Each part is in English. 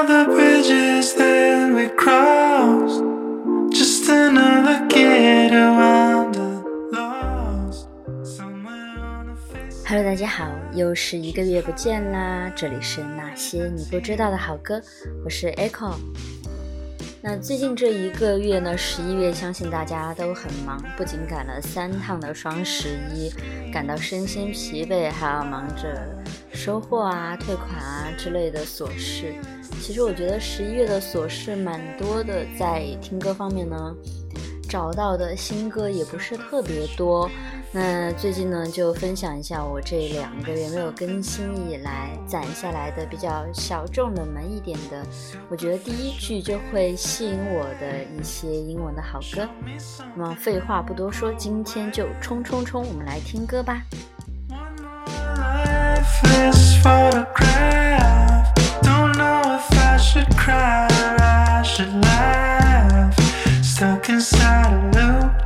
Hello，大家好，又是一个月不见啦！这里是那些你不知道的好歌，我是 Echo。那最近这一个月呢，十一月，相信大家都很忙，不仅赶了三趟的双十一，感到身心疲惫，还要忙着收货啊、退款啊之类的琐事。其实我觉得十一月的琐事蛮多的，在听歌方面呢，找到的新歌也不是特别多。那最近呢，就分享一下我这两个月没有更新以来攒下来的比较小众、冷门一点的，我觉得第一句就会吸引我的一些英文的好歌。那么废话不多说，今天就冲冲冲，我们来听歌吧。Stuck inside a loop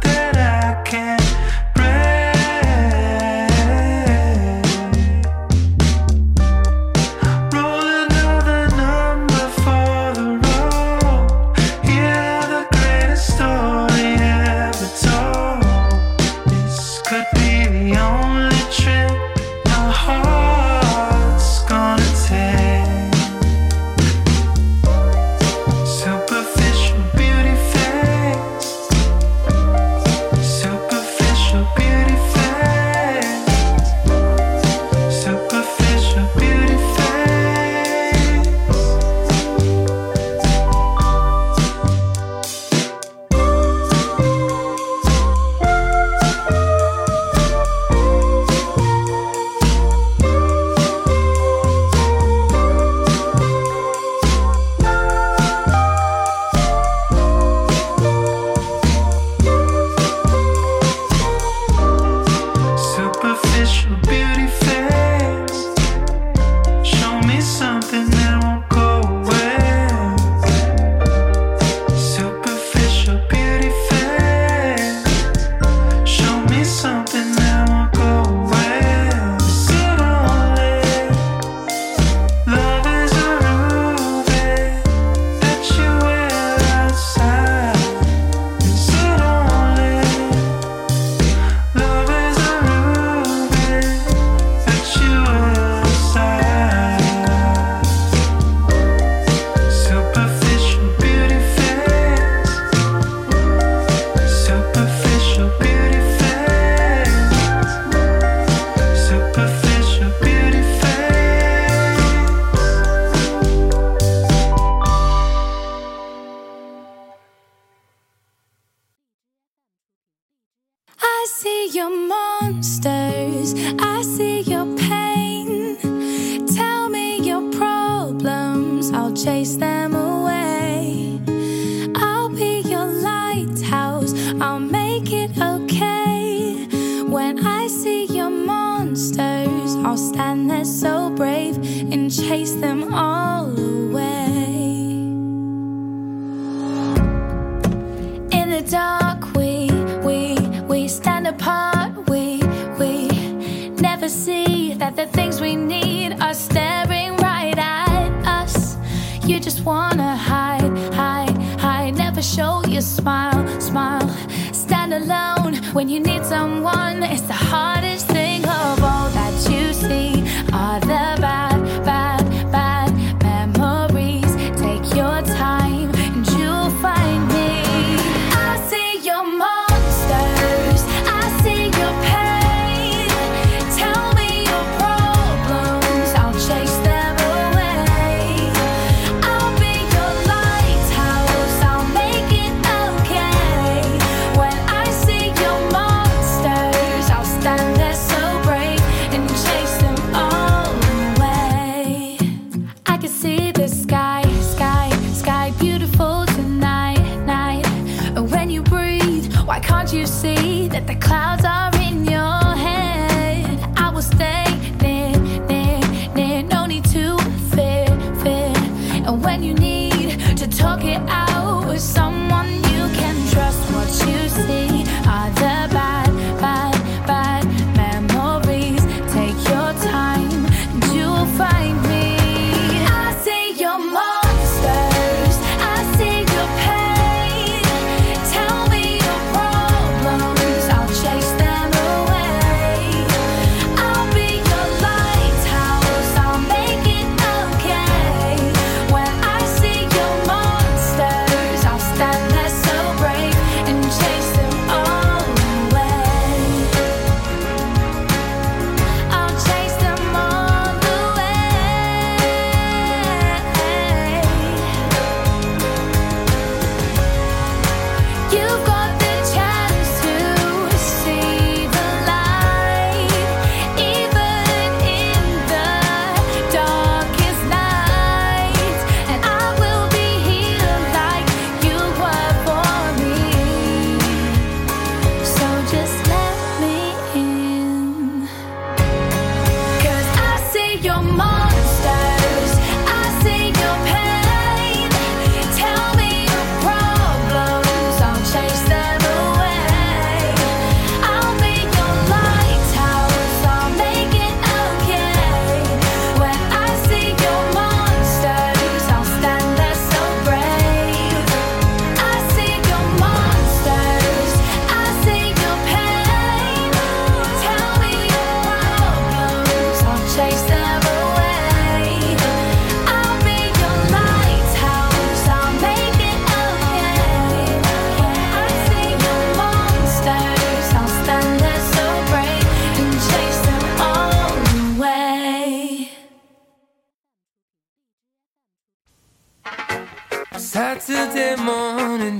just wanna hide, hide, hide. Never show your smile, smile. Stand alone when you need someone. It's the hardest thing of all that you see are the bad,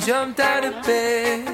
jumped out of bed.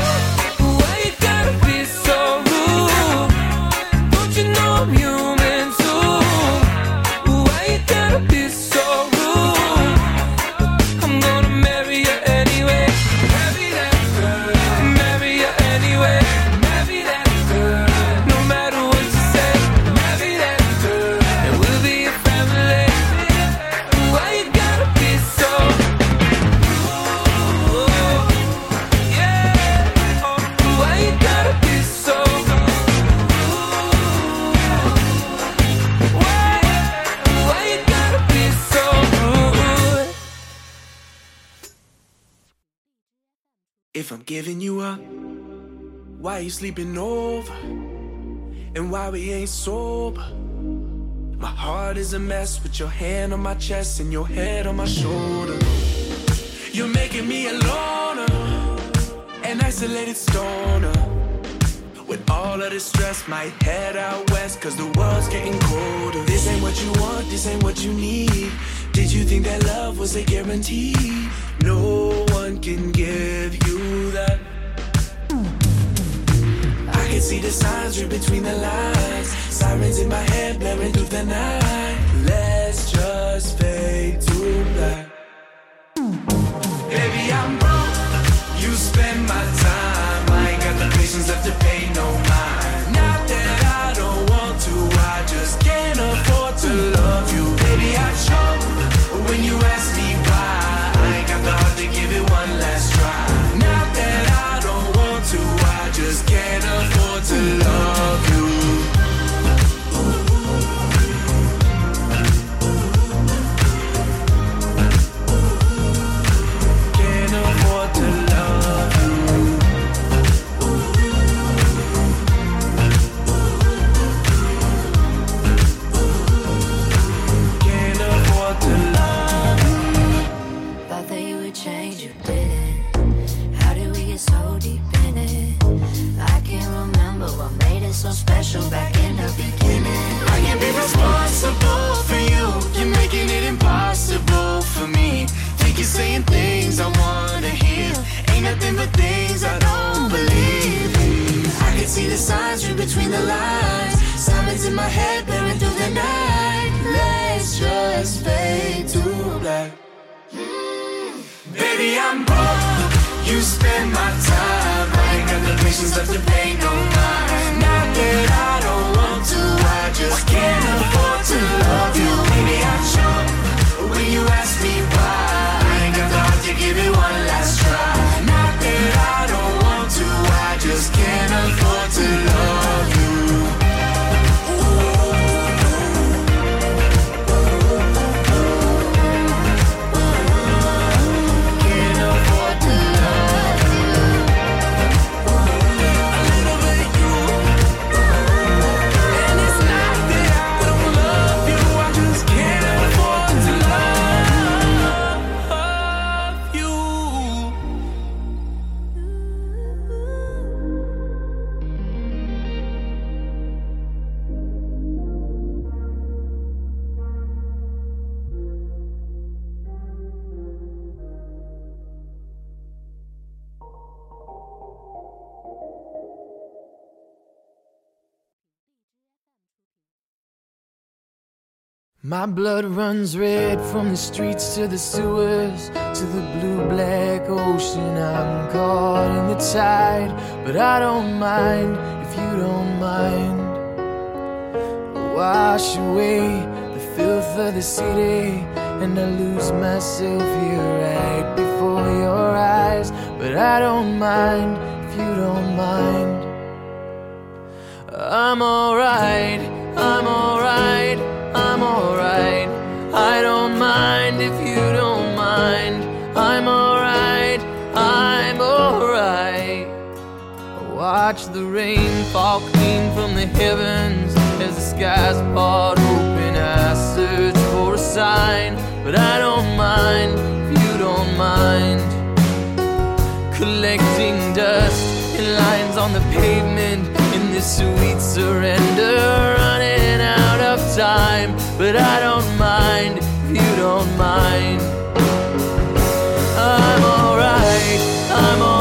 I'm giving you up? Why you sleeping over? And why we ain't sober? My heart is a mess with your hand on my chest and your head on my shoulder. You're making me a loner, an isolated stoner. With all of the stress, might head out west, cause the world's getting colder. This ain't what you want, this ain't what you need. Did you think that love was a guarantee? No one can give you that. I can see the signs right between the lines. Sirens in my head blaring through the night. Let's just fade to black. The signs read between the lines. Silence in my head, blurring through the night. Let's just fade to black. Mm. Baby, I'm broke. You spend my time. I ain't got the patience left to pay no mind. Not that I don't want to, I just can't afford to love you. My blood runs red from the streets to the sewers to the blue black ocean. I'm caught in the tide, but I don't mind if you don't mind. Wash away the filth of the city, and I lose myself here right before your eyes. But I don't mind if you don't mind. I'm alright, Watch the rain fall clean from the heavens as the skies part open. I search for a sign, but I don't mind if you don't mind. Collecting dust in lines on the pavement in this sweet surrender running out of time but i don't mind if you don't mind. I'm alright i'm alright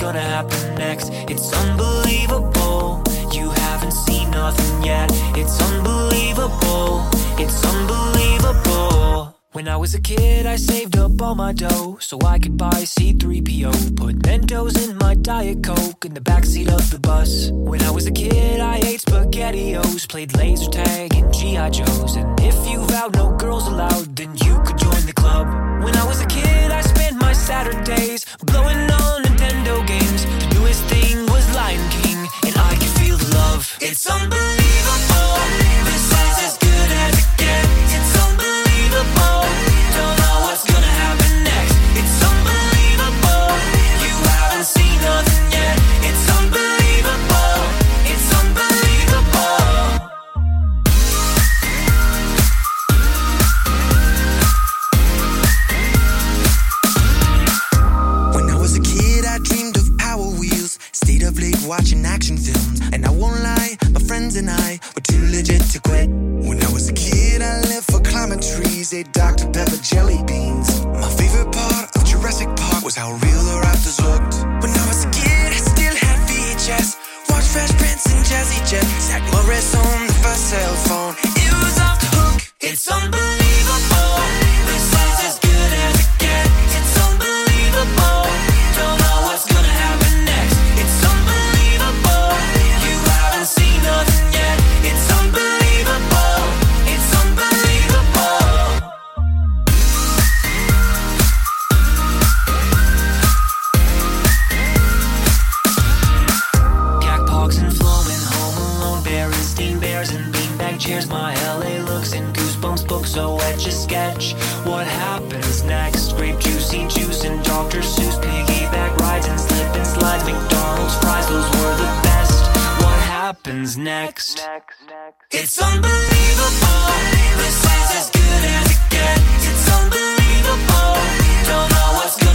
gonna happen next. It's unbelievable. You haven't seen nothing yet. It's unbelievable. It's unbelievable. When I was a kid, I saved up all my dough so I could buy C3PO. Put Mentos in my Diet Coke in the backseat of the bus. When I was a kid, I ate SpaghettiOs, played laser tag and G.I. Joes. And if you vowed no girls allowed, then you could join the club. When I was a kid, Saturdays, blowing on Nintendo games. The newest thing was Lion King, and I can feel the love. It's unbelievable. tears. My LA looks in goosebumps books. so etch a sketch. What happens next? Grape juicy juice and Dr. Seuss piggyback rides and slip and slides. McDonald's fries, those were the best. What happens next? next. It's unbelievable. This is as good as it gets. It's unbelievable. Don't know what's going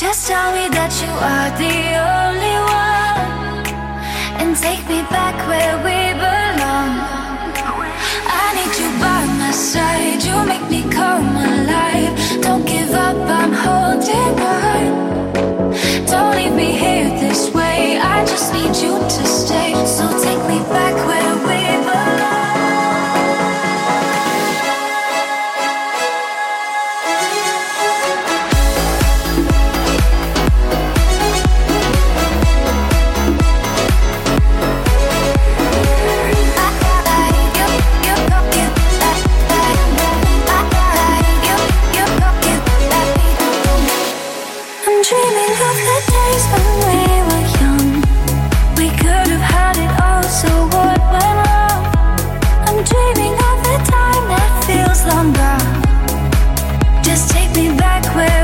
Just tell me that you are the only one and take me back where we belong. I need you by my side, you make me come alive. Don't give up, I'm holding on. Don't leave me here this way, I just need you to stay. So take me back where. just take me back where